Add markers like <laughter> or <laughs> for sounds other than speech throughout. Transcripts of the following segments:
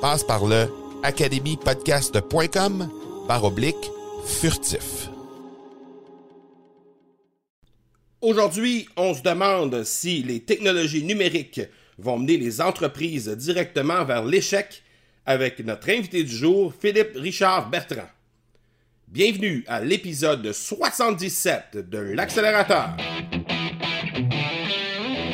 Passe par le academypodcast.com par oblique furtif. Aujourd'hui, on se demande si les technologies numériques vont mener les entreprises directement vers l'échec avec notre invité du jour, Philippe Richard Bertrand. Bienvenue à l'épisode 77 de l'accélérateur.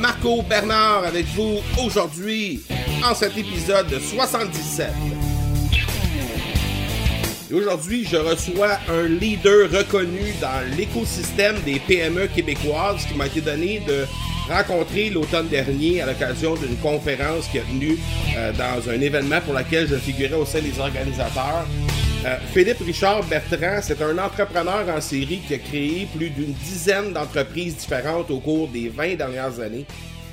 Marco Bernard avec vous aujourd'hui en cet épisode 77. Et aujourd'hui, je reçois un leader reconnu dans l'écosystème des PME québécoises qui m'a été donné de rencontrer l'automne dernier à l'occasion d'une conférence qui est venue euh, dans un événement pour lequel je figurais au sein des organisateurs. Euh, Philippe Richard Bertrand, c'est un entrepreneur en série qui a créé plus d'une dizaine d'entreprises différentes au cours des 20 dernières années.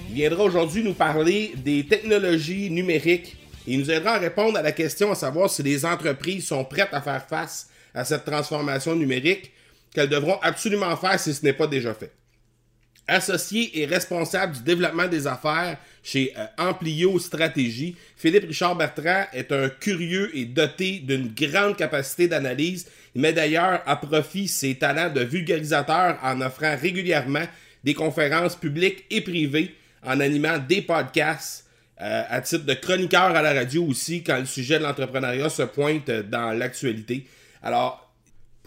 Il viendra aujourd'hui nous parler des technologies numériques et il nous aidera à répondre à la question à savoir si les entreprises sont prêtes à faire face à cette transformation numérique qu'elles devront absolument faire si ce n'est pas déjà fait. Associé et responsable du développement des affaires chez euh, Amplio Stratégie, Philippe Richard Bertrand est un curieux et doté d'une grande capacité d'analyse. Il met d'ailleurs à profit ses talents de vulgarisateur en offrant régulièrement des conférences publiques et privées, en animant des podcasts, euh, à titre de chroniqueur à la radio aussi, quand le sujet de l'entrepreneuriat se pointe dans l'actualité. Alors,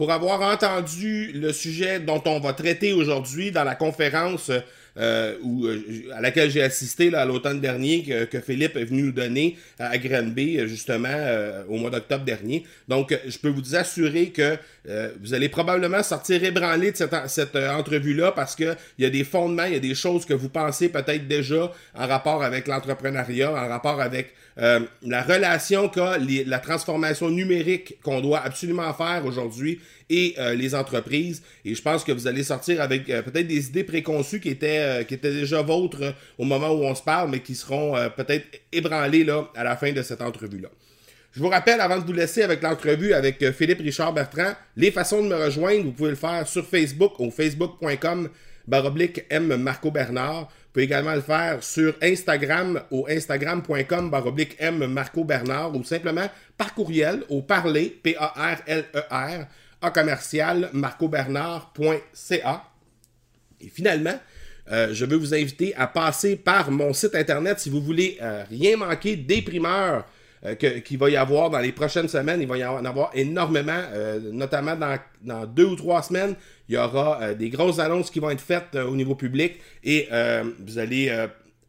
pour avoir entendu le sujet dont on va traiter aujourd'hui dans la conférence euh, où, euh, à laquelle j'ai assisté là, à l'automne dernier, que, Philippe est venu nous donner à Granby, justement, euh, au mois d'octobre dernier. Donc, je peux vous assurer que vous allez probablement sortir ébranlé de cette, cette entrevue-là parce qu'il y a des fondements, il y a des choses que vous pensez peut-être déjà en rapport avec l'entrepreneuriat, en rapport avec la relation qu'a la transformation numérique qu'on doit absolument faire aujourd'hui et les entreprises. Et je pense que vous allez sortir avec peut-être des idées préconçues qui étaient euh, déjà vôtres euh, au moment où on se parle, mais qui seront euh, peut-être ébranlés là, à la fin de cette entrevue-là. Je vous rappelle, avant de vous laisser avec l'entrevue avec Philippe Richard Bertrand, les façons de me rejoindre, vous pouvez le faire sur Facebook au facebook.com baroblique M Marco Bernard. Vous pouvez également le faire sur Instagram au instagram.com baroblique M Marco Bernard ou simplement par courriel au parler, P-A-R-L-E-R, à commercial marcobernard.ca. Et finalement, euh, je veux vous inviter à passer par mon site internet si vous voulez euh, rien manquer des primeurs euh, qu'il va y avoir dans les prochaines semaines. Il va y en avoir énormément, notamment dans, deux ou trois semaines. Il y aura des grosses annonces qui vont être faites au niveau public et vous allez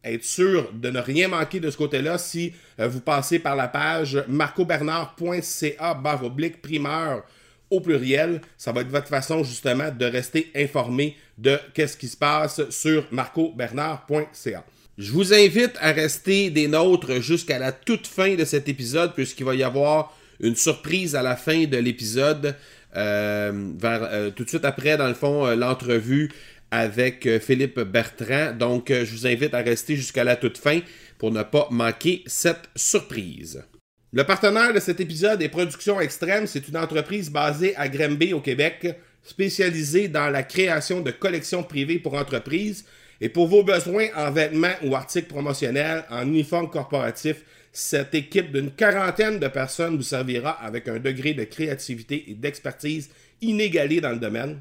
être sûr de ne rien manquer de ce côté-là si vous passez par la page marcobernard.ca barre oblique primeur au pluriel. Ça va être votre façon justement de rester informé de qu'est-ce qui se passe sur marcobernard.ca. Je vous invite à rester des nôtres jusqu'à la toute fin de cet épisode, puisqu'il va y avoir une surprise à la fin de l'épisode. Euh, euh, tout de suite après, dans le fond, euh, l'entrevue avec Philippe Bertrand. Donc, je vous invite à rester jusqu'à la toute fin pour ne pas manquer cette surprise. Le partenaire de cet épisode est Production Extrême. C'est une entreprise basée à Granby, au Québec, spécialisée dans la création de collections privées pour entreprises. Et pour vos besoins en vêtements ou articles promotionnels, en uniforme corporatif, cette équipe d'une quarantaine de personnes vous servira avec un degré de créativité et d'expertise inégalé dans le domaine.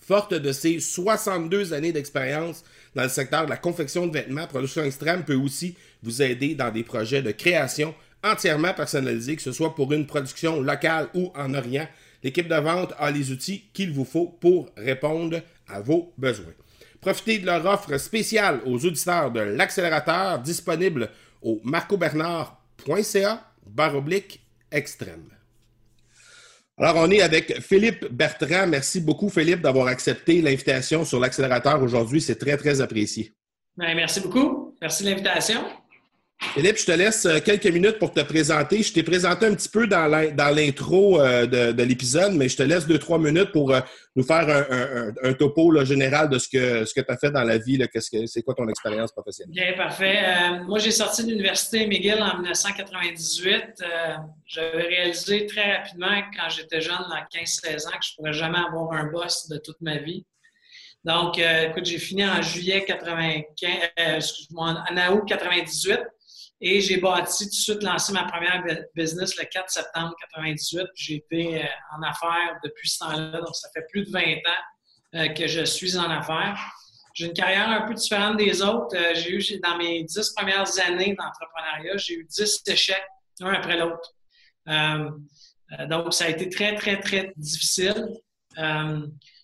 Forte de ses 62 années d'expérience dans le secteur de la confection de vêtements, Production Extrême peut aussi vous aider dans des projets de création entièrement personnalisés, que ce soit pour une production locale ou en Orient. L'équipe de vente a les outils qu'il vous faut pour répondre à vos besoins. Profitez de leur offre spéciale aux auditeurs de l'accélérateur disponible au marcobernard.ca baroblique extrême. Alors, on est avec Philippe Bertrand. Merci beaucoup, Philippe, d'avoir accepté l'invitation sur l'accélérateur aujourd'hui. C'est très, très apprécié. Ben, merci beaucoup. Merci de l'invitation. Philippe, je te laisse euh, quelques minutes pour te présenter. Je t'ai présenté un petit peu dans l'intro euh, de, l'épisode, mais je te laisse deux, trois minutes pour euh, nous faire un, topo général de ce que, tu as fait dans la vie. C'est quoi ton expérience professionnelle? Bien, parfait. moi, j'ai sorti de l'Université McGill en 1998. J'avais réalisé très rapidement, quand j'étais jeune, à 15-16 ans, que je ne pourrais jamais avoir un boss de toute ma vie. Donc, écoute, j'ai fini en juillet 95, excuse-moi, en août 98. Et j'ai bâti tout de suite lancé ma première business le 4 septembre 98. J'ai été euh, en affaires depuis ce temps-là, donc ça fait plus de 20 ans euh, que je suis en affaires. J'ai une carrière un peu différente des autres. Euh, j'ai eu, dans mes 10 premières années d'entrepreneuriat, j'ai eu 10 échecs, un après l'autre. donc, ça a été très, très, très difficile.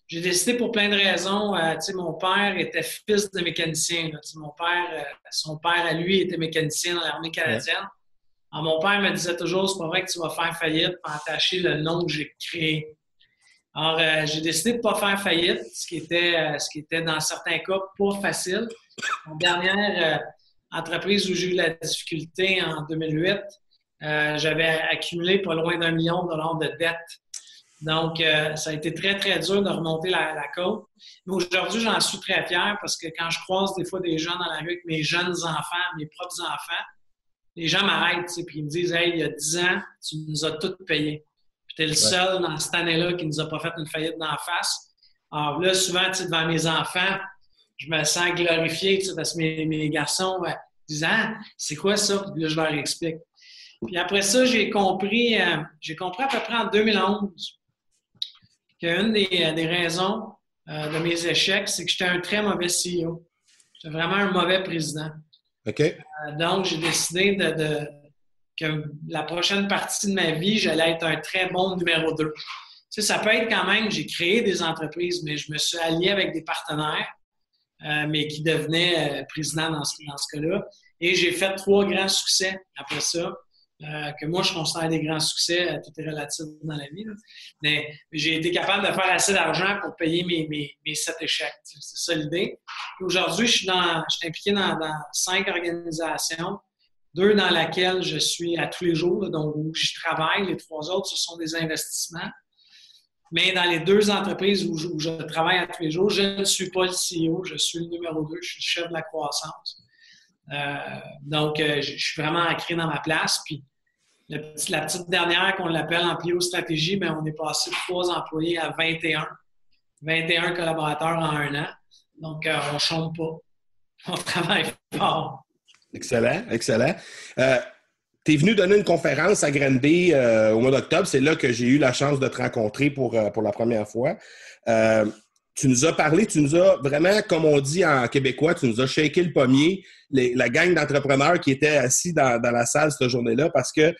J'ai décidé pour plein de raisons. Euh, mon père était fils de mécanicien. mon père, euh, son père à lui était mécanicien dans l'armée canadienne. Alors, mon père me disait toujours, c'est pas vrai que tu vas faire faillite pour attacher le nom que j'ai créé. Alors, euh, j'ai décidé de ne pas faire faillite, ce qui était, ce qui était dans certains cas pas facile. Mon dernière entreprise où j'ai eu la difficulté en 2008, j'avais accumulé pas loin d'un million de dollars de dettes donc, euh, ça a été très, très dur de remonter la, côte. Mais aujourd'hui, j'en suis très fier parce que quand je croise des fois des gens dans la rue avec mes jeunes enfants, mes propres enfants, les gens m'arrêtent et ils me disent Hey, il y a 10 ans, tu nous as tout payé. Puis tu es le seul dans cette année-là qui nous a pas fait une faillite d'en face. Alors là, souvent, devant mes enfants, je me sens glorifié parce que mes, garçons disent Ah, c'est quoi ça? Puis là, je leur explique. Puis après ça, j'ai compris, euh, j'ai compris à peu près en 2011 qu'une des, euh, des raisons euh, de mes échecs, c'est que j'étais un très mauvais CEO. J'étais vraiment un mauvais président. OK. Euh, donc, j'ai décidé de, que la prochaine partie de ma vie, j'allais être un très bon numéro 2. Tu sais, ça peut être quand même, j'ai créé des entreprises, mais je me suis allié avec des partenaires, mais qui devenaient président dans ce, dans ce cas-là. Et j'ai fait trois grands succès après ça. Euh, que moi, je considère des grands succès. Euh, tout est relatif dans la vie. Mais j'ai été capable de faire assez d'argent pour payer mes, mes, mes sept échecs. C'est ça l'idée. Aujourd'hui, je suis, dans, je suis impliqué dans, cinq organisations, deux dans lesquelles je suis à tous les jours, donc où je travaille. Les trois autres, ce sont des investissements. Mais dans les deux entreprises où je, travaille à tous les jours, je ne suis pas le CEO, je suis le numéro deux, je suis le chef de la croissance. Euh, donc, je suis vraiment ancré dans ma place. Puis, la petite dernière qu'on l'appelle en stratégie, mais on est passé de trois employés à 21. 21 collaborateurs en un an. Donc, euh, on ne chôme pas. On travaille fort. Excellent, excellent. Euh, tu es venu donner une conférence à Granby euh, au mois d'octobre. C'est là que j'ai eu la chance de te rencontrer pour, pour la première fois. Tu nous as parlé, tu nous as vraiment, comme on dit en québécois, tu nous as shaké le pommier, la gang d'entrepreneurs qui étaient assis dans, dans la salle cette journée-là parce que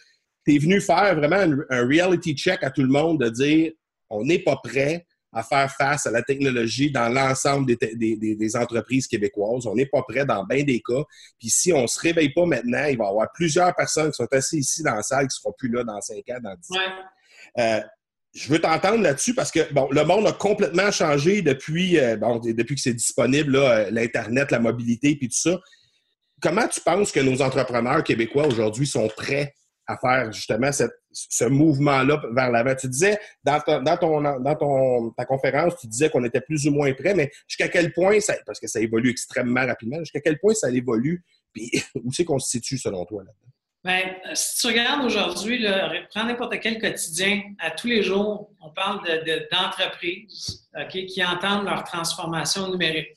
tu es venu faire vraiment un, reality check à tout le monde de dire on n'est pas prêt à faire face à la technologie dans l'ensemble des, entreprises québécoises. On n'est pas prêt dans bien des cas. Puis si on ne se réveille pas maintenant, il va y avoir plusieurs personnes qui sont assises ici dans la salle qui ne seront plus là dans 5 ans, dans 10 ans. Euh, je veux t'entendre là-dessus parce que bon, le monde a complètement changé depuis, euh, depuis que c'est disponible, euh, l'Internet, la mobilité, puis tout ça. comment tu penses que nos entrepreneurs québécois aujourd'hui sont prêts à faire justement ce mouvement-là vers l'avant? Tu disais, dans, ton, dans ton, ta conférence, tu disais qu'on était plus ou moins prêts, mais jusqu'à quel point, ça, parce que ça évolue extrêmement rapidement, jusqu'à quel point ça évolue, puis <laughs> où c'est qu'on se situe selon toi là-dedans? Bien, si tu regardes aujourd'hui, prends n'importe quel quotidien, à tous les jours, on parle d'entreprises de, qui entendent leur transformation numérique.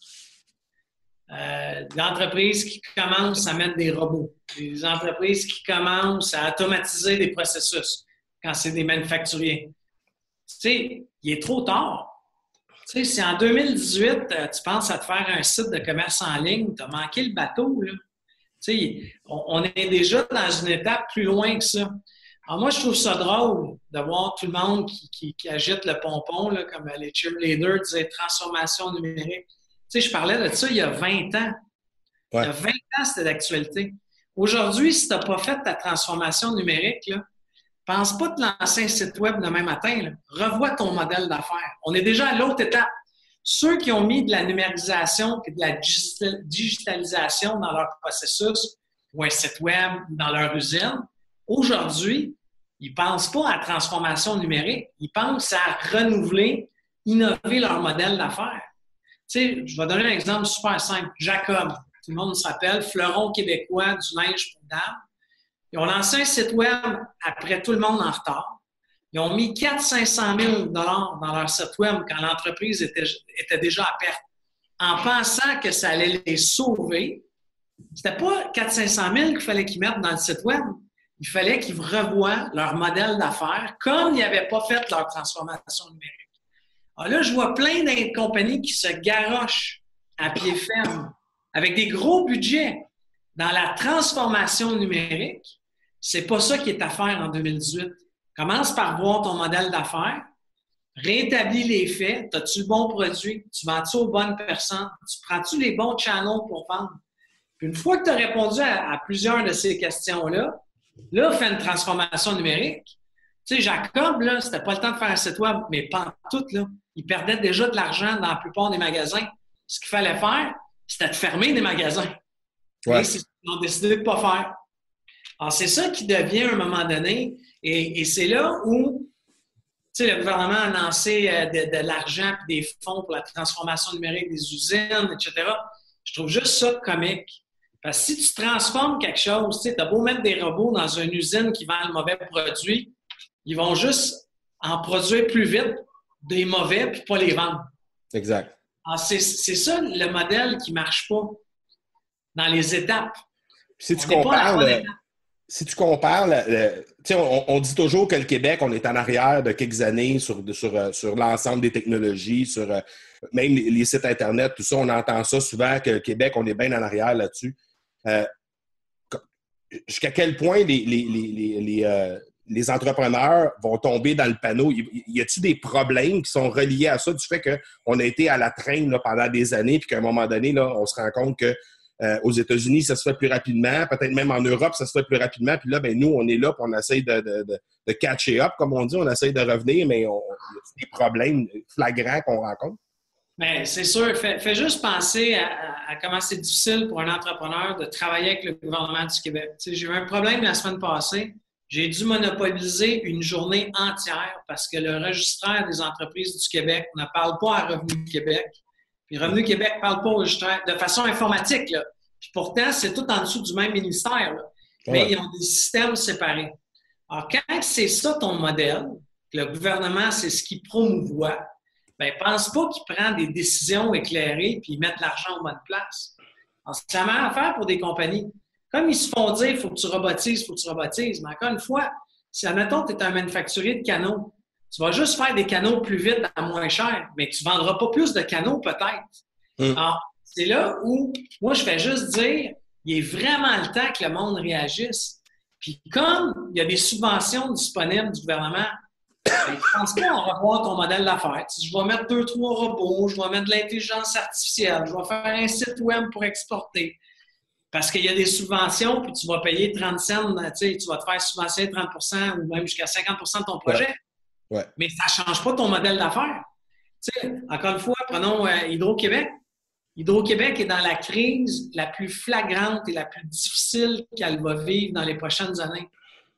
Euh, d'entreprises qui commencent à mettre des robots, des entreprises qui commencent à automatiser des processus quand c'est des manufacturiers. Tu sais, il est trop tard. Tu sais, si en 2018, euh, tu penses à te faire un site de commerce en ligne, tu as manqué le bateau, là. Tu sais, on, est déjà dans une étape plus loin que ça. Alors moi, je trouve ça drôle de voir tout le monde qui, agite le pompon, là, comme les cheerleaders disaient transformation numérique. Tu sais, je parlais de ça il y a 20 ans. Il y a 20 ans, c'était d'actualité. Aujourd'hui, si tu n'as pas fait ta transformation numérique, là, pense pas te lancer un site web demain matin. Revois ton modèle d'affaires. On est déjà à l'autre étape. Ceux qui ont mis de la numérisation et de la digitalisation dans leur processus ou un site web dans leur usine, aujourd'hui, ils ne pensent pas à la transformation numérique. Ils pensent à renouveler, innover leur modèle d'affaires. Tu sais, je vais donner un exemple super simple. Jacob, tout le monde s'appelle, fleuron québécois du linge pour dames. Ils ont lancé un site web après tout le monde en retard. Ils ont mis 400-500 000 dans leur site web quand l'entreprise était, déjà à perte, en pensant que ça allait les sauver. C'était pas 400-500 000 qu'il fallait qu'ils mettent dans le site web. Il fallait qu'ils revoient leur modèle d'affaires comme ils n'avaient pas fait leur transformation numérique. Alors là, je vois plein de qui se garochent à pied ferme avec des gros budgets dans la transformation numérique. C'est pas ça qui est à faire en 2018. Commence par voir ton modèle d'affaires, rétablis les faits, as-tu le bon produit, tu vends-tu aux bonnes personnes, tu prends-tu les bons channels pour vendre? Puis une fois que tu as répondu à, plusieurs de ces questions-là, là, fais une transformation numérique. Tu sais, Jacob, là, c'était pas le temps de faire un site web, mais pas tout, là. Il perdait déjà de l'argent dans la plupart des magasins. Ce qu'il fallait faire, c'était de fermer des magasins. Ouais. c'est ce qu'ils ont décidé de ne pas faire. Alors, c'est ça qui devient, à un moment donné, et, c'est là où le gouvernement a lancé euh, de, l'argent et des fonds pour la transformation numérique des usines, etc. Je trouve juste ça comique. Parce que si tu transformes quelque chose, tu as beau mettre des robots dans une usine qui vend le mauvais produit, ils vont juste en produire plus vite des mauvais puis pas les vendre. Exact. c'est ça le modèle qui marche pas dans les étapes. Si tu compares, si tu compares, on, dit toujours que le Québec, on est en arrière de quelques années sur, sur, euh, sur l'ensemble des technologies, sur euh, même les, sites Internet, tout ça, on entend ça souvent que le Québec, on est bien en arrière là-dessus. Euh, jusqu'à quel point les, les, entrepreneurs vont tomber dans le panneau? Y a-t-il des problèmes qui sont reliés à ça, du fait qu'on a été à la traîne pendant des années, puis qu'à un moment donné, là, on se rend compte que euh, aux États-Unis, ça se fait plus rapidement. Peut-être même en Europe, ça se fait plus rapidement. Puis là, ben, nous, on est là, puis on essaye de, de, de, catcher up, comme on dit. On essaye de revenir, mais on, il y a des problèmes flagrants qu'on rencontre. Bien, c'est sûr. Fais, juste penser à, comment c'est difficile pour un entrepreneur de travailler avec le gouvernement du Québec. J'ai eu un problème la semaine passée. J'ai dû monopoliser une journée entière parce que le registraire des entreprises du Québec ne parle pas à Revenu Québec. Puis Revenu Québec ne parle pas au de façon informatique. Là. pourtant, c'est tout en dessous du même ministère. Mais ils ont des systèmes séparés. Alors, quand c'est ça ton modèle, que le gouvernement, c'est ce qu'il promouvoit, ben pense pas qu'il prend des décisions éclairées puis mettre l'argent en bonne place. c'est la même affaire pour des compagnies. Comme ils se font dire, il faut que tu robotises, il faut que tu robotises. Mais encore une fois, si, admettons, tu es un manufacturier de canaux, tu vas juste faire des canaux plus vite à moins cher, mais tu ne vendras pas plus de canaux peut-être. Hmm. Alors, c'est là où moi, je fais juste dire, il est vraiment le temps que le monde réagisse. Puis comme il y a des subventions disponibles du gouvernement, <coughs> ben, je pense pas en revoir ton modèle d'affaires. Je vais mettre deux, trois robots, je vais mettre de l'intelligence artificielle, je vais faire un site web pour exporter. Parce qu'il y a des subventions, puis tu vas payer 30 cents, tu vas te faire subventionner 30% ou même jusqu'à 50% de ton projet. Mais ça ne change pas ton modèle d'affaires. encore une fois, prenons euh, Hydro-Québec. Hydro-Québec est dans la crise la plus flagrante et la plus difficile qu'elle va vivre dans les prochaines années.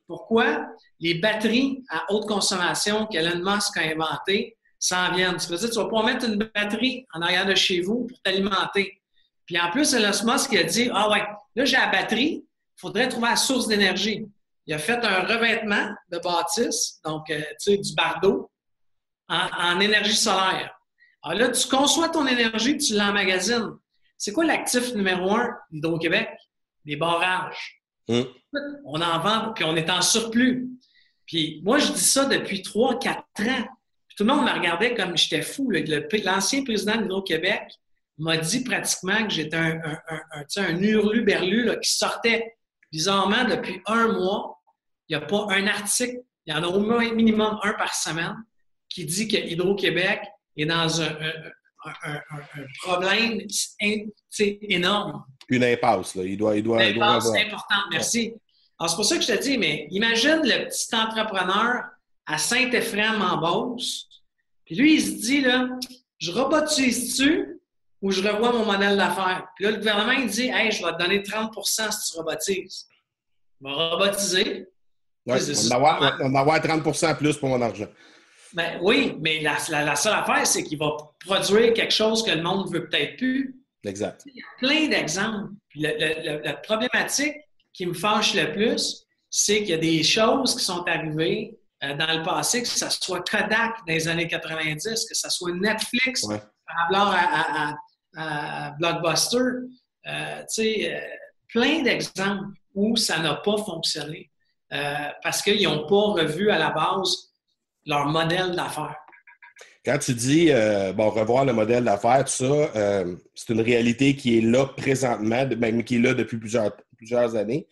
Pourquoi? Les batteries à haute consommation qu'Elon Musk a inventées s'en viennent. Tu veux dire, tu vas pas mettre une batterie en arrière de chez vous pour t'alimenter. Puis en plus, Elon Musk a dit Ah ouais, là j'ai la batterie, il faudrait trouver la source d'énergie. Il a fait un revêtement de bâtisse, donc euh, tu sais, du bardeau, en, énergie solaire. Alors là, tu conçois ton énergie, tu l'emmagasines. C'est quoi l'actif numéro un d'Hydro-Québec? Des barrages. Hum. On en vend, puis on est en surplus. Puis moi, je dis ça depuis 3-4 ans. tout le monde me regardait comme j'étais fou. L'ancien président d'Hydro-Québec m'a dit pratiquement que j'étais un, un, un, hurlu-berlu qui sortait bizarrement depuis un mois. Il n'y a pas un article, il y en a au moins minimum un par semaine qui dit que Hydro-Québec est dans un, problème énorme. Une impasse, là. Il doit, il doit, Une impasse importante, merci. Alors, c'est pour ça que je te dis, mais imagine le petit entrepreneur à Saint-Ephrem en Beauce, puis lui, il se dit, là, je robotise-tu ou je revois mon modèle d'affaires? Puis là, le gouvernement, il dit, hey, je vais te donner 30% si tu robotises. Il va robotiser. Ouais, on, va avoir, avoir 30% plus pour mon argent. Ben, oui, mais la, seule affaire, c'est qu'il va produire quelque chose que le monde ne veut peut-être plus. Exact. Il y a plein d'exemples. la problématique qui me fâche le plus, c'est qu'il y a des choses qui sont arrivées euh, dans le passé, que ce soit Kodak dans les années 90, que ce soit Netflix par rapport à, Blockbuster. Euh, euh, plein d'exemples où ça n'a pas fonctionné parce qu'ils n'ont pas revu à la base leur modèle d'affaires. Quand tu dis, euh, bon, revoir le modèle d'affaires, tout ça, euh, c'est une réalité qui est là présentement, même qui est là depuis plusieurs, années.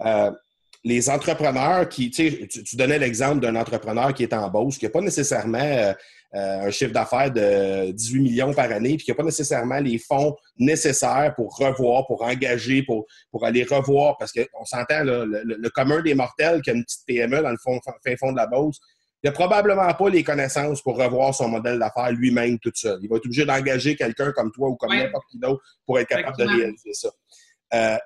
Euh, les entrepreneurs qui, tu tu donnais l'exemple d'un entrepreneur qui est en bourse, qui n'a pas nécessairement un chiffre d'affaires de 18 millions par année, puis qui n'a pas nécessairement les fonds nécessaires pour revoir, pour engager, pour, pour aller revoir, parce qu'on s'entend, le, le, commun des mortels qui a une petite PME dans le fond, fin fond de la bourse, il n'a probablement pas les connaissances pour revoir son modèle d'affaires lui-même tout seul. Il va être obligé d'engager quelqu'un comme toi ou comme n'importe qui d'autre pour être capable de réaliser ça. Euh,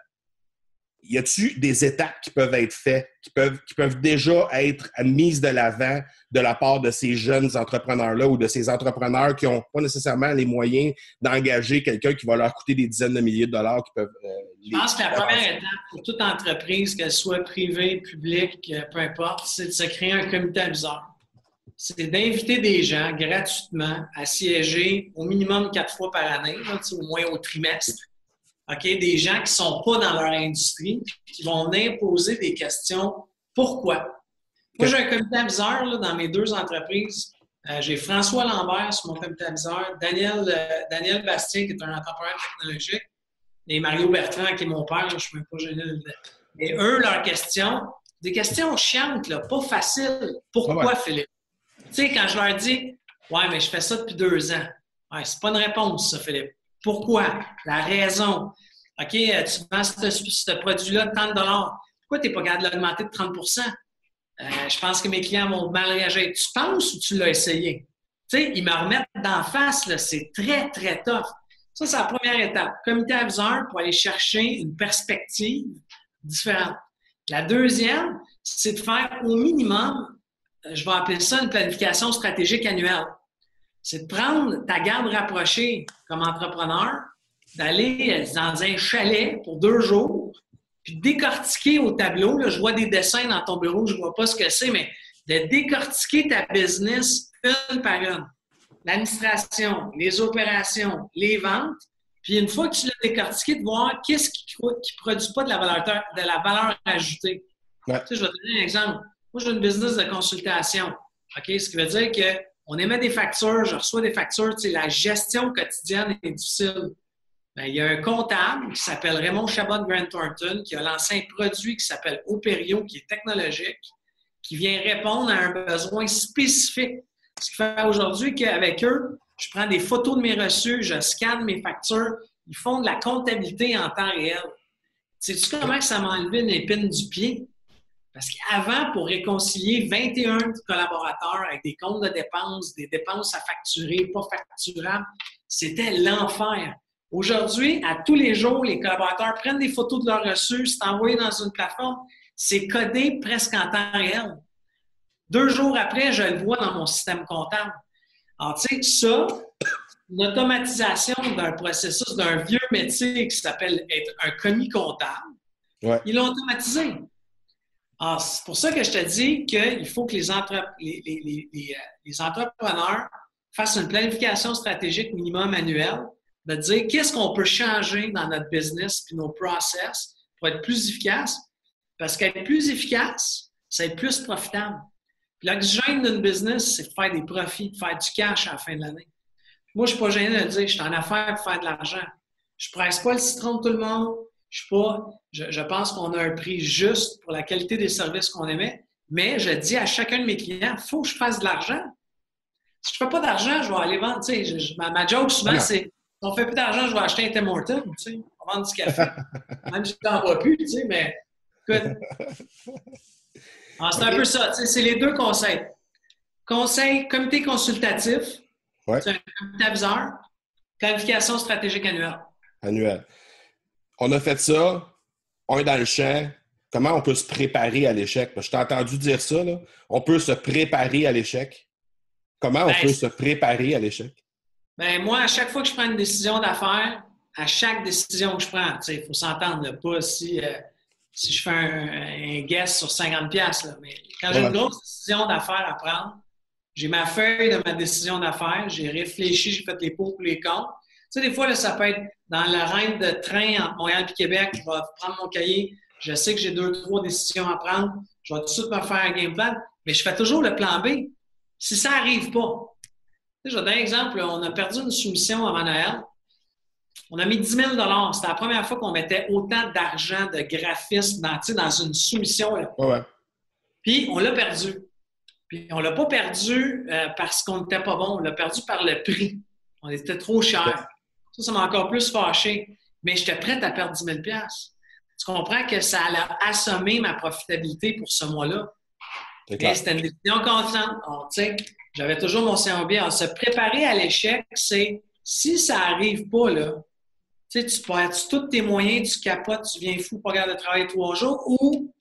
y a-t-il des étapes qui peuvent être faites, qui peuvent, qui peuvent déjà être mises de l'avant de la part de ces jeunes entrepreneurs-là ou de ces entrepreneurs qui n'ont pas nécessairement les moyens d'engager quelqu'un qui va leur coûter des dizaines de milliers de dollars qui peuvent. Euh, Je pense que la première étape pour toute entreprise, qu'elle soit privée, publique, euh, peu importe, c'est de se créer un comité aviseur. C'est d'inviter des gens gratuitement à siéger au minimum quatre fois par année, au moins au trimestre OK, des gens qui ne sont pas dans leur industrie, qui vont imposer des questions. Pourquoi? Moi, j'ai un comité aviseur là, dans mes deux entreprises. Euh, j'ai François Lambert sur mon comité aviseur, Daniel, euh, Daniel Bastien, qui est un entrepreneur technologique, et Mario Bertrand, qui est mon père, je ne suis même pas gêné Et eux, leurs questions, des questions chiantes, là, pas faciles. Pourquoi, Philippe? Tu sais, quand je leur dis, ouais, mais je fais ça depuis deux ans. Ouais, c'est pas une réponse, ça, Philippe. Pourquoi? La raison. OK, euh, tu vends ce, produit-là de 30 Pourquoi tu n'es pas capable de l'augmenter de 30% euh, Je pense que mes clients vont mal réagir. Tu penses ou tu l'as essayé? Tu sais, ils me remettent d'en face, c'est très, très tough. Ça, c'est la première étape. Comité aviseur pour aller chercher une perspective différente. La deuxième, c'est de faire au minimum, euh, je vais appeler ça une planification stratégique annuelle c'est de prendre ta garde rapprochée comme entrepreneur, d'aller dans un chalet pour deux jours, puis décortiquer au tableau. Là, je vois des dessins dans ton bureau, je ne vois pas ce que c'est, mais de décortiquer ta business une par une. L'administration, les opérations, les ventes. Puis une fois que tu l'as décortiqué, de voir qu'est-ce qui ne produit pas de la valeur, de la valeur ajoutée. Tu sais, je vais te donner un exemple. Moi, j'ai une business de consultation. OK? Ce qui veut dire que on émet des factures, je reçois des factures, la gestion quotidienne est difficile. Ben, il y a un comptable qui s'appelle Raymond Chabot Grant Thornton qui a lancé un produit qui s'appelle Operio, qui est technologique, qui vient répondre à un besoin spécifique. Ce qui fait aujourd'hui qu'avec eux, je prends des photos de mes reçus, je scanne mes factures, ils font de la comptabilité en temps réel. Sais-tu comment ça m'a enlevé une épine du pied? Parce qu'avant, pour réconcilier 21 collaborateurs avec des comptes de dépenses, des dépenses à facturer, pas facturables, c'était l'enfer. Aujourd'hui, à tous les jours, les collaborateurs prennent des photos de leurs reçus, c'est envoyé dans une plateforme, c'est codé presque en temps réel. Deux jours après, je le vois dans mon système comptable. Alors, tu sais, ça, l'automatisation d'un processus, d'un vieux métier qui s'appelle être un commis comptable, ils l'ont automatisé. Alors, c'est pour ça que je te dis qu'il faut que les, les, les, entrepreneurs fassent une planification stratégique minimum annuelle, de dire qu'est-ce qu'on peut changer dans notre business et nos process pour être plus efficace. Parce qu'être plus efficace, c'est être plus profitable. L'oxygène d'une business, c'est de faire des profits, de faire du cash à la fin de l'année. Moi, je ne suis pas gêné de le dire, je suis en affaire pour faire de l'argent. Je ne presse pas le citron de tout le monde. Je, suis pas, je, pense qu'on a un prix juste pour la qualité des services qu'on émet, mais je dis à chacun de mes clients, il faut que je fasse de l'argent. Si je ne fais pas d'argent, je vais aller vendre. ma, joke souvent, c'est si on ne fait plus d'argent, je vais acheter un Tim Hortons, on va vendre du café. <laughs> Même si je n'en vois plus, mais écoute. <laughs> Ah, c'est un peu ça. C'est les deux conseils. Conseil, comité consultatif. C'est un comité aviseur. Planification stratégique annuelle. Annuelle. On a fait ça. On est dans le champ. Comment on peut se préparer à l'échec? Je t'ai entendu dire ça. Là. On peut se préparer à l'échec. Comment on ben, peut se préparer à l'échec? Ben, moi, à chaque fois que je prends une décision d'affaires, à chaque décision que je prends, il faut s'entendre, pas si euh, si je fais un, guess sur 50 pièces mais quand j'ai une grosse décision d'affaires à prendre, j'ai ma feuille de ma décision d'affaires, j'ai réfléchi, j'ai fait les pour les comptes. Tu sais, des fois, là, ça peut être dans le reine de train entre Montréal et Québec, je vais prendre mon cahier, je sais que j'ai deux, trois décisions à prendre, je vais tout de suite me faire un game plan, mais je fais toujours le plan B. Si ça n'arrive pas, tu sais, je vais donner un exemple, on a perdu une soumission avant Noël, on a mis 10 000 C'était la première fois qu'on mettait autant d'argent de graphisme dans, dans une soumission. Puis on l'a perdu. Puis on l'a pas perdu euh, parce qu'on n'était pas bon. On l'a perdu par le prix. On était trop cher. Ça, ça m'a encore plus fâché. Mais j'étais prête à perdre 10 000 Tu comprends que ça allait assommer ma profitabilité pour ce mois-là? C'était une décision confiante. J'avais toujours mon CRB. Se préparer à l'échec, c'est si ça n'arrive pas, là, tu sais, tu perds tous tes moyens, tu capotes, tu viens fou, pas de travailler trois jours, ou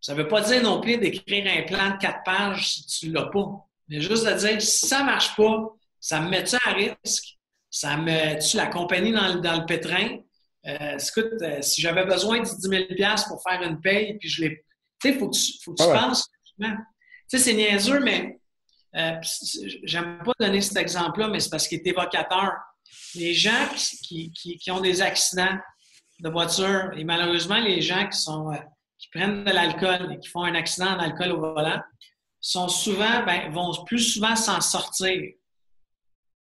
ça ne veut pas dire non plus d'écrire un plan de quatre pages si tu ne l'as pas. Mais juste de dire, si ça ne marche pas, ça me met-tu à risque? Ça me tue la compagnie dans le, dans le pétrin? Euh, écoute, euh, si j'avais besoin de 10 000 pour faire une paye, puis je l'ai. Tu sais, il faut que tu, faut que tu penses. Tu sais, c'est niaiseux, mais euh, j'aime pas donner cet exemple-là, mais c'est parce qu'il est évocateur. Les gens qui, ont des accidents de voiture, et malheureusement, les gens qui, sont, euh, qui prennent de l'alcool et qui font un accident d'alcool au volant, sont souvent, ben, vont plus souvent s'en sortir.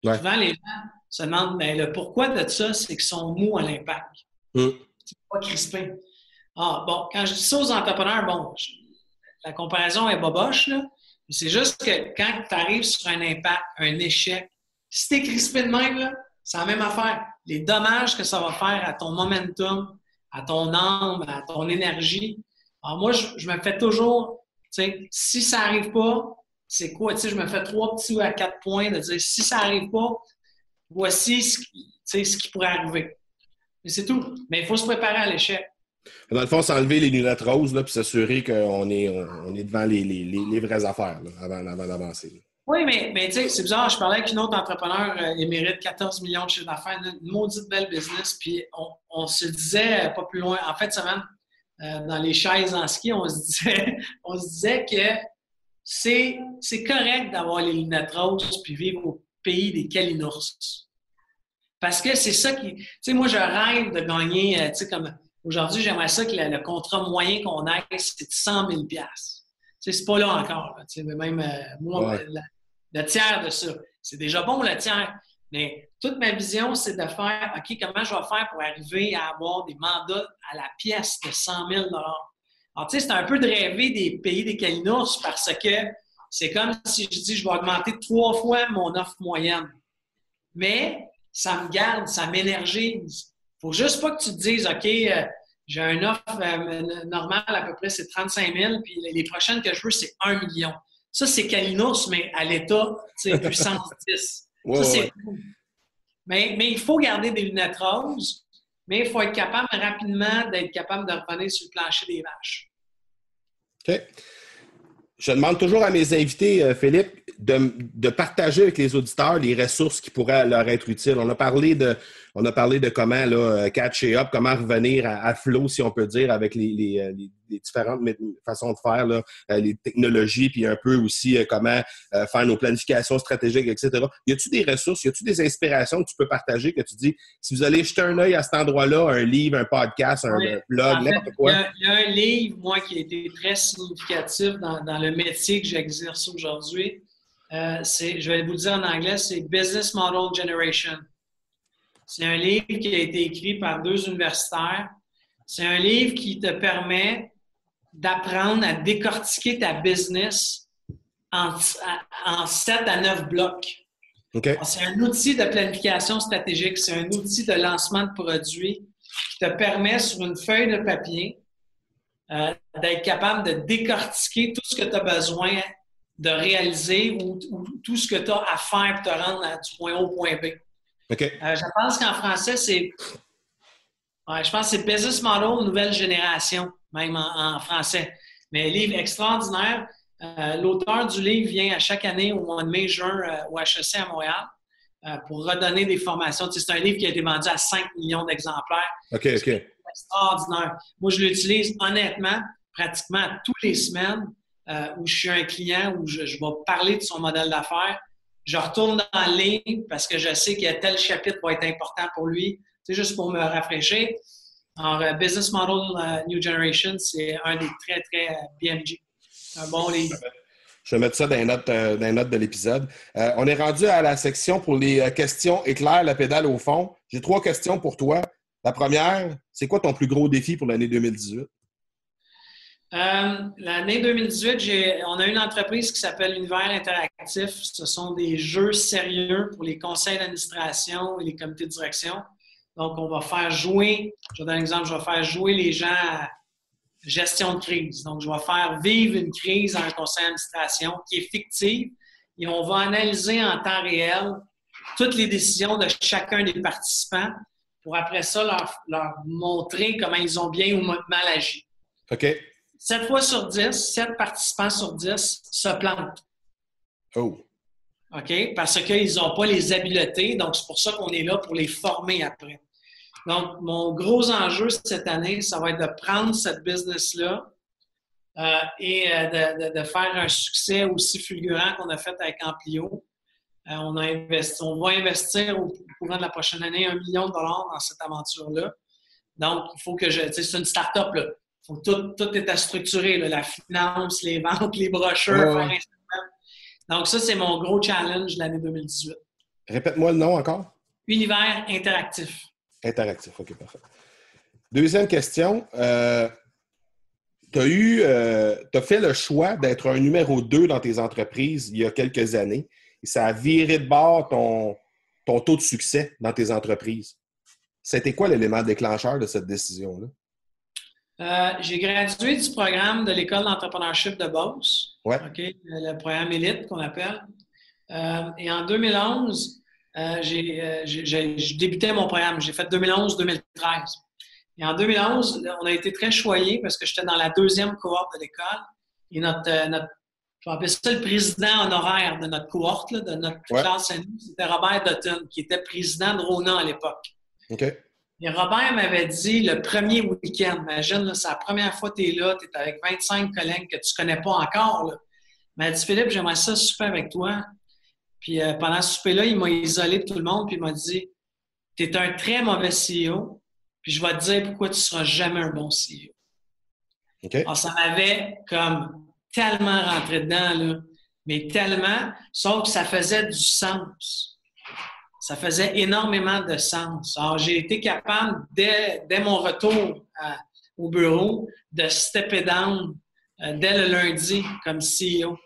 Souvent, les gens se demandent ben, le pourquoi de ça, c'est qu'ils sont mous à l'impact. Mm. C'est pas crispé. Ah, bon, quand je dis ça aux entrepreneurs, bon, la comparaison est boboche, là, c'est juste que quand tu arrives sur un impact, un échec, si tu es crispé de même, c'est la même affaire. Les dommages que ça va faire à ton momentum, à ton âme, à ton énergie. Alors moi, je, me fais toujours, tu sais, si ça n'arrive pas, c'est quoi? Tu sais, je me fais trois petits ou à quatre points de dire si ça n'arrive pas, voici ce qui, ce qui pourrait arriver. Mais c'est tout. Mais il faut se préparer à l'échec. Dans le fond, s'enlever les lunettes roses, puis s'assurer qu'on est, on est devant les, les, les, vraies affaires avant, avant d'avancer. Oui, mais, mais tu sais, c'est bizarre. Je parlais avec une autre entrepreneur, euh, il mérite 14 millions de chiffre d'affaires, une maudite belle business. Puis on, on, se disait pas plus loin, en fait, semaine, euh, dans les chaises en ski, on se <laughs> disait, on se disait que c'est, c'est correct d'avoir les lunettes roses puis vivre au pays des Kalinours. Parce que c'est ça qui. Tu sais, moi, je rêve de gagner, tu sais, comme Aujourd'hui, j'aimerais ça que le, contrat moyen qu'on ait, c'est de 100 000 C'est pas là encore. même euh, moi, le tiers de ça. C'est déjà bon le tiers. Mais toute ma vision, c'est de faire OK, comment je vais faire pour arriver à avoir des mandats à la pièce de 100 000 Alors, tu sais, c'est un peu de rêver des pays des Calinours parce que c'est comme si je dis je vais augmenter trois fois mon offre moyenne. Mais ça me garde, ça m'énergise faut juste pas que tu te dises, OK, euh, j'ai un offre euh, normale à peu près, c'est 35 000, puis les prochaines que je veux, c'est 1 million. Ça, c'est Calinos, mais à l'état, c'est puissance 10. ça, c'est Mais, mais il faut garder des lunettes roses, mais il faut être capable rapidement d'être capable de revenir sur le plancher des vaches. OK. Je demande toujours à mes invités, euh, Philippe, de, partager avec les auditeurs les ressources qui pourraient leur être utiles. On a parlé de, on a parlé de comment là, euh, catcher up, comment revenir à, flow, si on peut dire, avec les, euh, différentes façons de faire, les technologies, puis un peu aussi comment faire nos planifications stratégiques, etc. Y a-t-il des ressources, y a-t-il des inspirations que tu peux partager que tu dis, si vous allez jeter un œil à cet endroit-là, un livre, un podcast, un blog, n'importe quoi? Il y, a un livre, moi, qui a été très significatif dans, dans le métier que j'exerce aujourd'hui. Euh, je vais vous le dire en anglais, c'est Business Model Generation. C'est un livre qui a été écrit par deux universitaires. C'est un livre qui te permet d'apprendre à décortiquer ta business en, en 7 à 9 blocs. C'est un outil de planification stratégique, c'est un outil de lancement de produits qui te permet sur une feuille de papier euh, d'être capable de décortiquer tout ce que tu as besoin de réaliser ou, tout ce que tu as à faire pour te rendre du point A au point B. Euh, je pense qu'en français, c'est. je pense que c'est Business Model Nouvelle Génération, même en, français. Mais livre extraordinaire. Euh, l'auteur du livre vient à chaque année au mois de mai-juin euh, au HEC à Montréal pour redonner des formations. c'est un livre qui a été vendu à 5 millions d'exemplaires. OK, OK. extraordinaire. Moi, je l'utilise honnêtement pratiquement toutes les semaines où je suis un client, où je, vais parler de son modèle d'affaires, je retourne dans la ligne parce que je sais qu'il y a tel chapitre qui va être important pour lui. C'est juste pour me rafraîchir. Alors, euh, Business Model euh, New Generation, c'est un des très, très BMG. Un bon livre. Je vais mettre ça dans les notes, de l'épisode. on est rendu à la section pour les questions éclair la pédale au fond. J'ai trois questions pour toi. La première, c'est quoi ton plus gros défi pour l'année 2018? Euh, l'année 2018, on a une entreprise qui s'appelle Univers Interactif. Ce sont des jeux sérieux pour les conseils d'administration et les comités de direction. Donc, on va faire jouer, je vais donner un exemple, je vais faire jouer les gens à gestion de crise. Donc, je vais faire vivre une crise dans un conseil d'administration qui est fictive et on va analyser en temps réel toutes les décisions de chacun des participants pour après ça leur, leur montrer comment ils ont bien ou mal agi. OK. 7 fois sur 10, 7 participants sur 10 se plantent. Oh. OK? Parce qu'ils n'ont pas les habiletés, donc c'est pour ça qu'on est là pour les former après. Donc, mon gros enjeu cette année, ça va être de prendre cette business-là euh, et euh, de, faire un succès aussi fulgurant qu'on a fait avec Amplio. Euh, on, a investi, on va investir au courant de la prochaine année un million de dollars dans cette aventure-là. Donc, il faut que je. C'est une start-up, là tout, tout est à structurer, la finance, les ventes, les brochures. Donc, ça, c'est mon gros challenge de l'année 2018. Répète-moi le nom encore. Univers interactif. Interactif, OK, parfait. Deuxième question. Euh, tu as eu, euh, as fait le choix d'être un numéro 2 dans tes entreprises il y a quelques années. Et ça a viré de bord ton, ton taux de succès dans tes entreprises. C'était quoi l'élément déclencheur de cette décision-là? Euh, j'ai gradué du programme de l'école d'entrepreneurship de Beauce. le programme élite qu'on appelle. Euh, et en 2011, euh, j'ai débuté mon programme. J'ai fait 2011-2013. Et en 2011, on a été très choyés parce que j'étais dans la deuxième cohorte de l'école. Et notre, notre je vais appeler ça le président honoraire de notre cohorte, de notre classe, c'était Robert Dutton, qui était président de Rona à l'époque. Et Robert m'avait dit le premier week-end, imagine, c'est la première fois que tu es là, tu es avec 25 collègues que tu ne connais pas encore. Il m'a dit Philippe, j'aimerais ça souper avec toi. Puis euh, pendant ce souper-là, il m'a isolé de tout le monde, puis il m'a dit Tu es un très mauvais CEO, puis je vais te dire pourquoi tu ne seras jamais un bon CEO. Alors, ça m'avait comme tellement rentré dedans, là, mais tellement, sauf que ça faisait du sens ça faisait énormément de sens. Alors, j'ai été capable, dès, mon retour au bureau, de stepper down euh, dès le lundi comme CEO.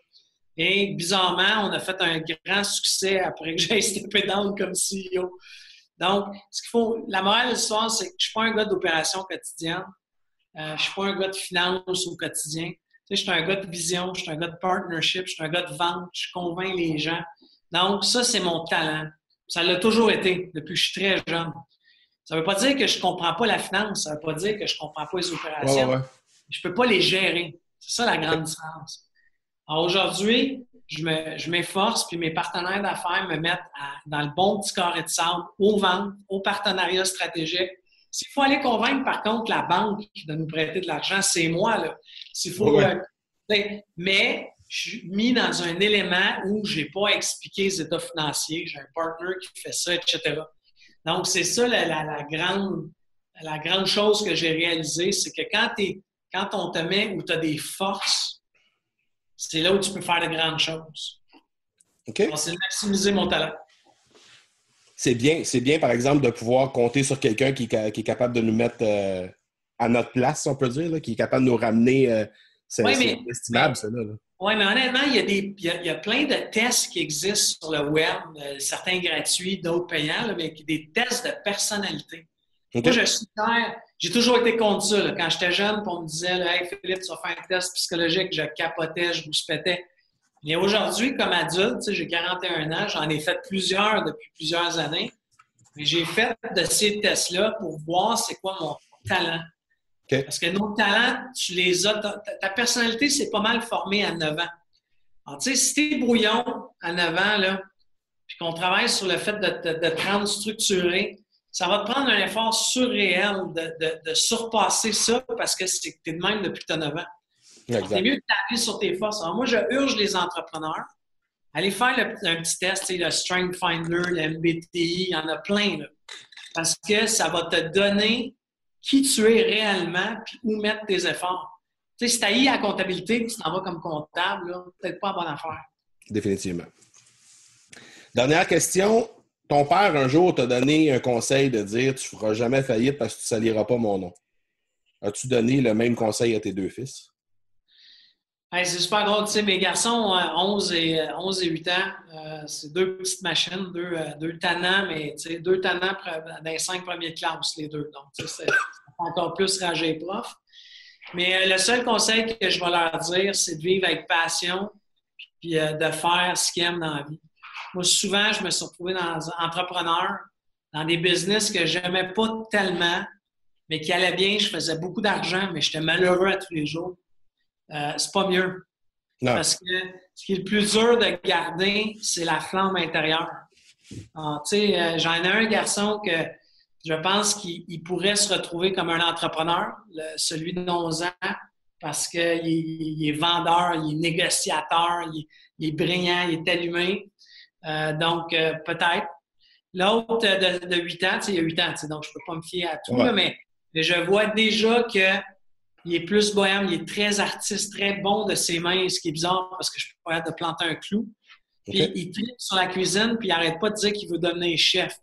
Et bizarrement, on a fait un grand succès après que <laughs> j'ai steppé down comme CEO. Donc, ce qu'il faut, la morale de l'histoire, c'est que je ne suis pas un gars d'opération quotidienne. Euh, je ne suis pas un gars de finance au quotidien. Je suis un gars de vision, je suis un gars de partnership, je suis un gars de vente, je convainc les gens. Donc, ça, c'est mon talent. Ça l'a toujours été depuis que je suis très jeune. Ça ne veut pas dire que je ne comprends pas la finance, ça ne veut pas dire que je ne comprends pas les opérations. Je ne peux pas les gérer. C'est ça la grande différence. Alors aujourd'hui, je m'efforce, puis mes partenaires d'affaires me mettent dans le bon petit carré de sable, aux ventes, aux partenariats stratégiques. S'il faut aller convaincre, par contre, la banque de nous prêter de l'argent, c'est moi. Là. S'il faut. Euh, mais je suis mis dans un élément où je n'ai pas à expliquer les états financiers. J'ai un partner qui fait ça, etc. Donc, c'est ça la, grande, la grande chose que j'ai réalisée, c'est que quand, quand on te met où tu as des forces, c'est là où tu peux faire de grandes choses. OK. C'est maximiser mon talent. C'est bien, c'est bien, par exemple, de pouvoir compter sur quelqu'un qui, est capable de nous mettre euh, à notre place, on peut dire, qui est capable de nous ramener. Euh, c'est estimable, ça. Là, Oui, mais honnêtement, il y, a des, il, y a, plein de tests qui existent sur le web, euh, certains gratuits, d'autres payants, mais des tests de personnalité. Moi, je suis J'ai toujours été contre ça. Quand j'étais jeune, on me disait Hey Philippe, tu vas faire un test psychologique, je capotais, je pétais. Mais aujourd'hui, comme adulte, j'ai 41 ans, j'en ai fait plusieurs depuis plusieurs années. Mais j'ai fait de ces tests-là pour voir c'est quoi mon talent. Parce que nos talents, tu les as. Ta, personnalité, c'est pas mal formé à 9 ans. Alors, tu sais, si t'es brouillon à 9 ans, là, puis qu'on travaille sur le fait de, de, de te rendre structuré, ça va te prendre un effort surréel de, surpasser ça parce que tu es de même depuis que tu as 9 ans. C'est mieux de taper sur tes forces. Alors moi, je urge les entrepreneurs. Allez faire un petit test, le Strength Finder, le MBTI, il y en a plein. parce que ça va te donner qui tu es réellement puis où mettre tes efforts. Tu sais, si tu à la comptabilité tu t'en vas comme comptable, peut-être pas en bonne affaire. Définitivement. Dernière question. Ton père, un jour, t'a donné un conseil de dire tu ne feras jamais faillite parce que tu ne saliras pas mon nom. As-tu donné le même conseil à tes deux fils? C'est super drôle. Tu sais, mes garçons, 11 et, 11 et 8 ans, euh, c'est deux petites machines, deux, euh, deux tannants, mais deux tannants dans les cinq premières classes, les deux. Donc, tu sais, c'est encore plus rangé prof. Mais euh, le seul conseil que je vais leur dire, c'est de vivre avec passion puis de faire ce qu'ils aiment dans la vie. Moi, souvent, je me suis retrouvé dans entrepreneur, dans des business que j'aimais pas tellement, mais qui allaient bien. Je faisais beaucoup d'argent, mais j'étais malheureux à tous les jours. Euh, c'est pas mieux. Parce que ce qui est le plus dur de garder, c'est la flamme intérieure. Euh, j'en ai un garçon que je pense qu'il pourrait se retrouver comme un entrepreneur, celui de 11 ans, parce qu'il est vendeur, il est négociateur, il, il, est brillant, il est allumé. Euh, donc, euh, peut-être. L'autre de, de, 8 ans, il y a 8 ans, donc je ne peux pas me fier à tout, mais, je vois déjà qu'il est plus bohème, il est très artiste, très bon de ses mains, ce qui est bizarre parce que je peux pas de planter un clou. Puis il tripe sur la cuisine, puis il n'arrête pas de dire qu'il veut devenir chef.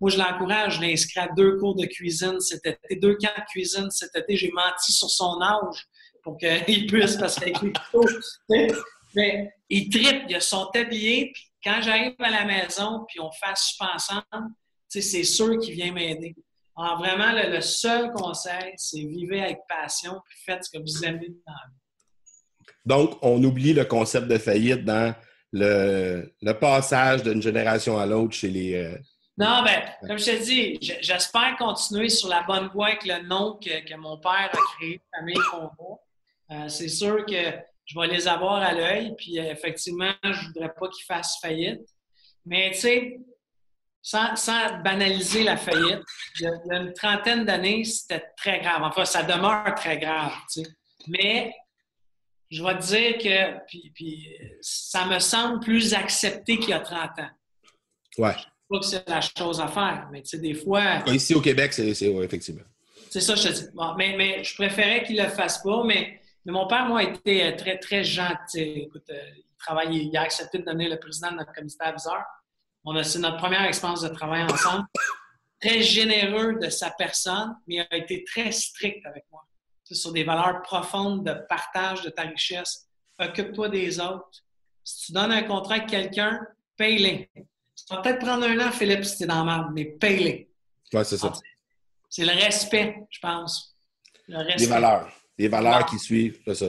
moi, je l'encourage, je l'ai inscrit à deux cours de cuisine cet été, deux camps de cuisine cet été. J'ai menti sur son âge pour qu'il <laughs> puisse, parce qu'il mais il tripe, il a son tablier, puis quand j'arrive à la maison, puis on fait super ensemble, c'est sûr qu'il vient m'aider. Alors, vraiment, le, seul conseil, c'est vivre avec passion, puis faites ce que vous aimez dans la vie. Donc, on oublie le concept de faillite dans le, passage d'une génération à l'autre chez les. Euh, non, ben, comme je te dis, j'espère continuer sur la bonne voie avec le nom que, mon père a créé, Famille Combat. Euh, c'est sûr que je vais les avoir à l'œil, puis euh, effectivement, je ne voudrais pas qu'ils fassent faillite. Mais tu sais, sans, banaliser la faillite, il y a, une trentaine d'années, c'était très grave. Enfin, ça demeure très grave, tu sais. Mais je vais te dire que puis, ça me semble plus accepté qu'il y a 30 ans. Ouais. Je pas que c'est la chose à faire, mais tu sais, des fois. Ici au Québec, c'est effectivement. C'est ça, je te dis. mais, mais je préférais qu'il ne le fasse pas, mais mais mon père, moi, a été euh, très, très gentil. Écoute, euh, il, travaille, il a accepté de devenir le président de notre comité aviseur. On a, c'est notre première expérience de travail ensemble. Très généreux de sa personne, mais il a été très strict avec moi. C'est sur des valeurs profondes de partage de ta richesse. Occupe-toi des autres. Si tu donnes un contrat à quelqu'un, paye-les. Ça va peut-être prendre un an, Philippe, si tu es dans la mais paye-les. Oui, c'est ça. C'est le respect, je pense. Le respect. Des valeurs. Les valeurs qui suivent, c'est ça.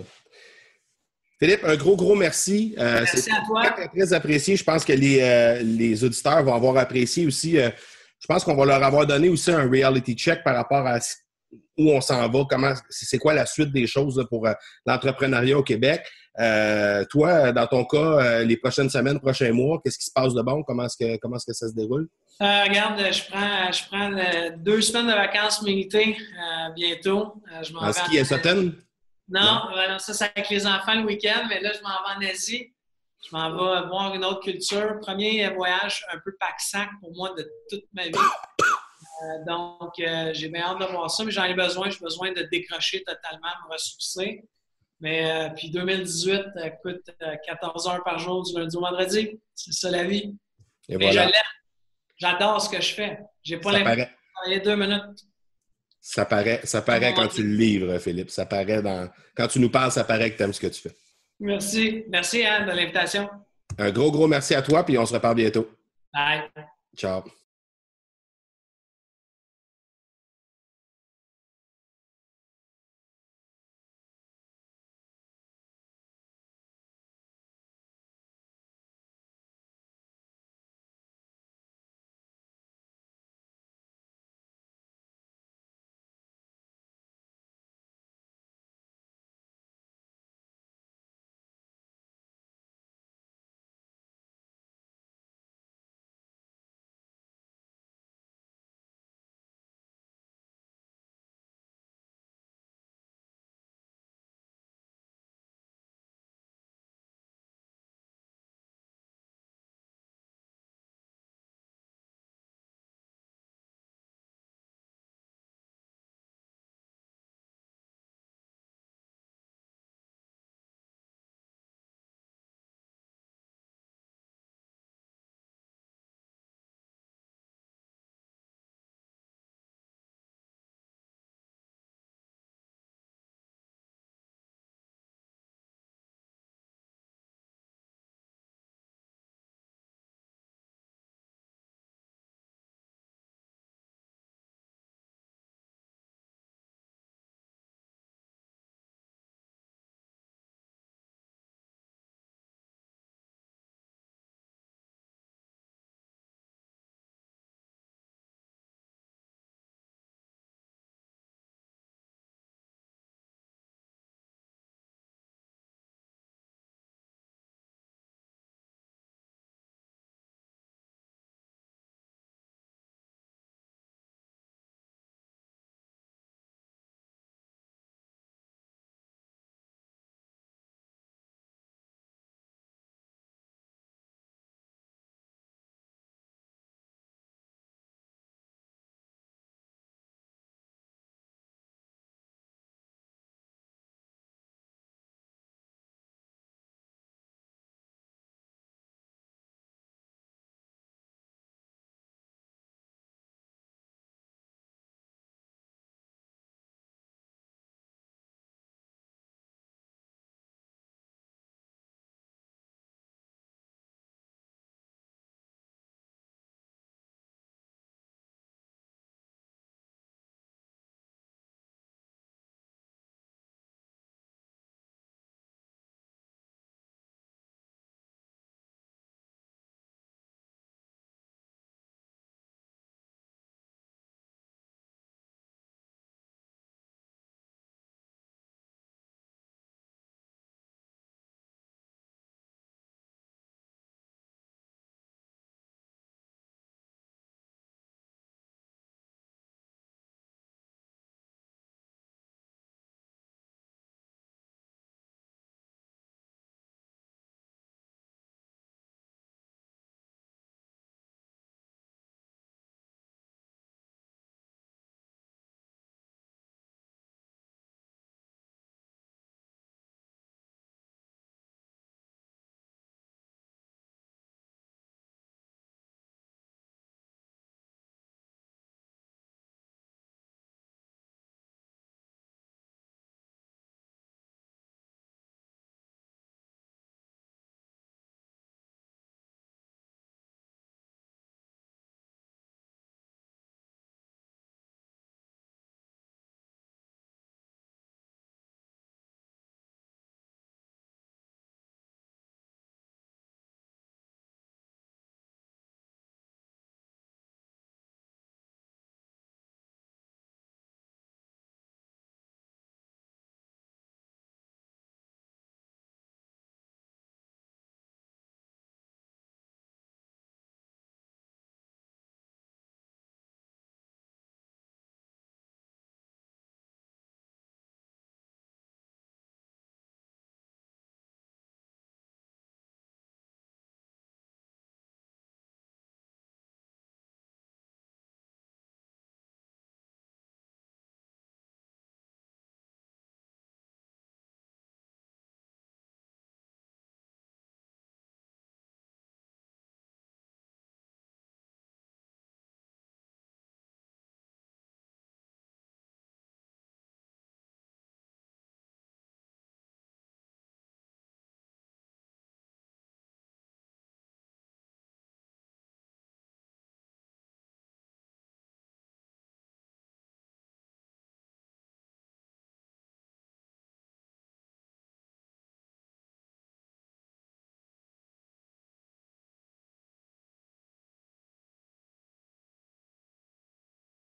Philippe, un gros, gros merci. Euh, merci à toi. Très, très, apprécié. Je pense que les, euh, les auditeurs vont avoir apprécié aussi. Euh, je pense qu'on va leur avoir donné aussi un reality check par rapport à où on s'en va, comment c'est quoi la suite des choses pour l'entrepreneuriat au Québec. toi, dans ton cas, les prochaines semaines, prochains mois, qu'est-ce qui se passe de bon? Comment est-ce que, comment est-ce que ça se déroule? regarde, je prends, je prends deux semaines de vacances méritées bientôt. je m'en en ski à Non, ça, c'est avec les enfants le week-end, mais là, je m'en vais en Asie. Je m'en vais voir une autre culture. Premier voyage un peu pack-sac pour moi de toute ma vie. Euh, donc, euh, j'ai bien hâte de voir ça, mais j'en ai besoin. J'ai besoin de décrocher totalement, me ressourcer. Mais euh, puis 2018, écoute, 14 heures par jour du lundi au vendredi. C'est ça la vie. Et mais voilà. J'adore ce que je fais. J'ai pas l'impression de travailler deux minutes. Ça paraît, ça paraît quand tu le livres, Philippe. Ça paraît dans. Quand tu nous parles, ça paraît que tu aimes ce que tu fais. Merci. Merci, Anne, de l'invitation. Un gros, gros merci à toi, puis on se reparle bientôt. Bye. Ciao.